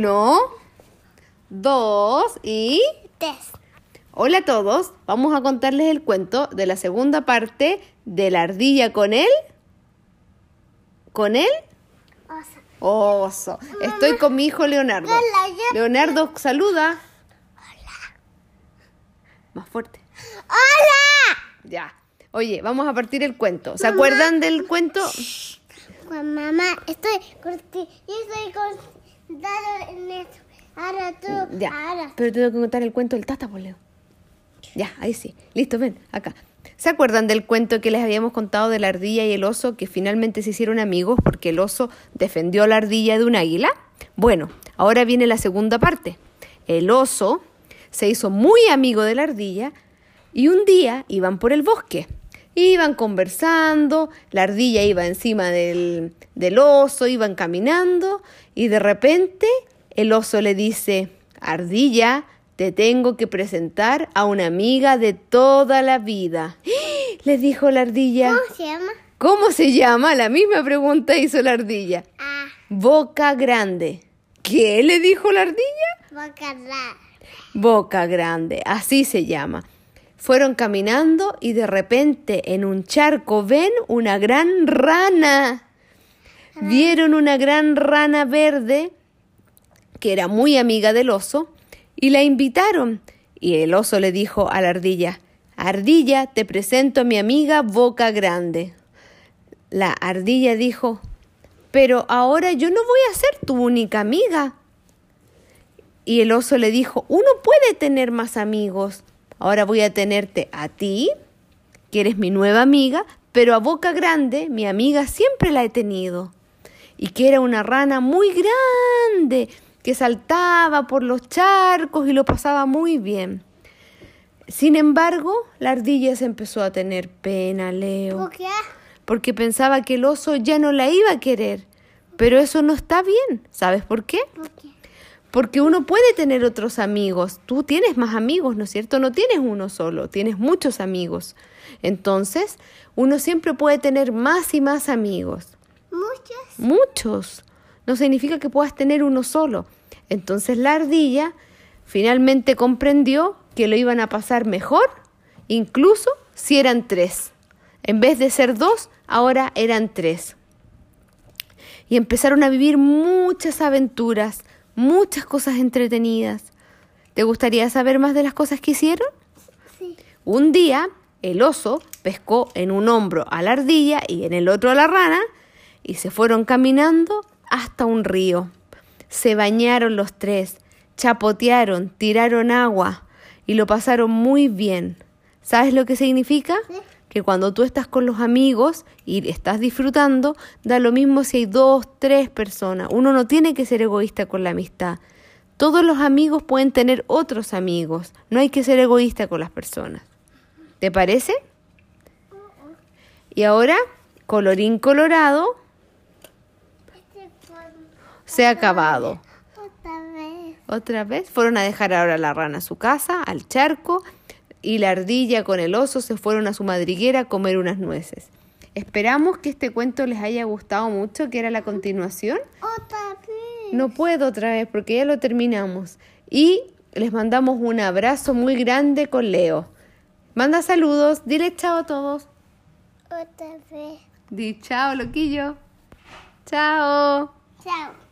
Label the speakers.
Speaker 1: Uno, dos y...
Speaker 2: Tres.
Speaker 1: Hola a todos, vamos a contarles el cuento de la segunda parte de la ardilla con él. ¿Con él?
Speaker 2: Oso.
Speaker 1: Oso. Estoy con mi hijo Leonardo.
Speaker 2: Hola, yo-
Speaker 1: Leonardo, saluda. Más fuerte.
Speaker 2: ¡Hola!
Speaker 1: Ya. Oye, vamos a partir el cuento. ¿Se acuerdan del cuento?
Speaker 2: Juan, mamá, estoy contigo. Yo estoy contando en esto. Ahora tú.
Speaker 1: Ya.
Speaker 2: Ahora.
Speaker 1: Pero tengo que contar el cuento del tata, pues, Leo. Ya, ahí sí. Listo, ven, acá. ¿Se acuerdan del cuento que les habíamos contado de la ardilla y el oso que finalmente se hicieron amigos porque el oso defendió a la ardilla de un águila? Bueno, ahora viene la segunda parte. El oso se hizo muy amigo de la ardilla y un día iban por el bosque. Iban conversando, la ardilla iba encima del, del oso, iban caminando y de repente el oso le dice, Ardilla, te tengo que presentar a una amiga de toda la vida. Le dijo la ardilla.
Speaker 2: ¿Cómo se llama?
Speaker 1: ¿Cómo se llama? La misma pregunta hizo la ardilla.
Speaker 2: Ah,
Speaker 1: Boca grande. ¿Qué le dijo la ardilla?
Speaker 2: Bocarra.
Speaker 1: Boca grande, así se llama. Fueron caminando y de repente en un charco ven una gran rana. Vieron una gran rana verde que era muy amiga del oso y la invitaron. Y el oso le dijo a la ardilla, Ardilla, te presento a mi amiga Boca Grande. La ardilla dijo, pero ahora yo no voy a ser tu única amiga. Y el oso le dijo, uno puede tener más amigos. Ahora voy a tenerte a ti, que eres mi nueva amiga, pero a Boca Grande, mi amiga, siempre la he tenido. Y que era una rana muy grande, que saltaba por los charcos y lo pasaba muy bien. Sin embargo, la ardilla se empezó a tener pena, Leo
Speaker 2: ¿Por qué?
Speaker 1: porque pensaba que el oso ya no la iba a querer. Pero eso no está bien. ¿Sabes por qué?
Speaker 2: ¿Por qué?
Speaker 1: Porque uno puede tener otros amigos. Tú tienes más amigos, ¿no es cierto? No tienes uno solo, tienes muchos amigos. Entonces, uno siempre puede tener más y más amigos.
Speaker 2: Muchos.
Speaker 1: Muchos. No significa que puedas tener uno solo. Entonces la ardilla finalmente comprendió que lo iban a pasar mejor, incluso si eran tres. En vez de ser dos, ahora eran tres. Y empezaron a vivir muchas aventuras, muchas cosas entretenidas. ¿Te gustaría saber más de las cosas que hicieron?
Speaker 2: Sí.
Speaker 1: Un día, el oso pescó en un hombro a la ardilla y en el otro a la rana y se fueron caminando hasta un río. Se bañaron los tres, chapotearon, tiraron agua y lo pasaron muy bien. ¿Sabes lo que significa? Que cuando tú estás con los amigos y estás disfrutando, da lo mismo si hay dos, tres personas. Uno no tiene que ser egoísta con la amistad. Todos los amigos pueden tener otros amigos. No hay que ser egoísta con las personas. ¿Te parece? Y ahora, colorín colorado, se ha acabado.
Speaker 2: otra vez.
Speaker 1: Otra vez fueron a dejar ahora la rana a su casa, al charco, y la ardilla con el oso se fueron a su madriguera a comer unas nueces. Esperamos que este cuento les haya gustado mucho, que era la continuación.
Speaker 2: Otra vez.
Speaker 1: No puedo otra vez porque ya lo terminamos. Y les mandamos un abrazo muy grande con Leo. Manda saludos, dile chao a todos.
Speaker 2: Otra vez.
Speaker 1: Di chao, loquillo. Chao.
Speaker 2: Chao.